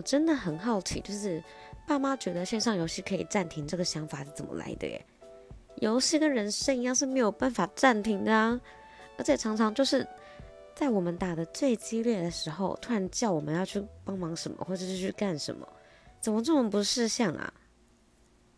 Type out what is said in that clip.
我真的很好奇就是爸妈觉得线上游戏可以暂停这个想法是怎么来的耶？游戏跟人生一样是没有办法暂停的啊而且常常就是在我们打的最激烈的时候突然叫我们要去帮忙什么或者是去干什么怎么这么不识相啊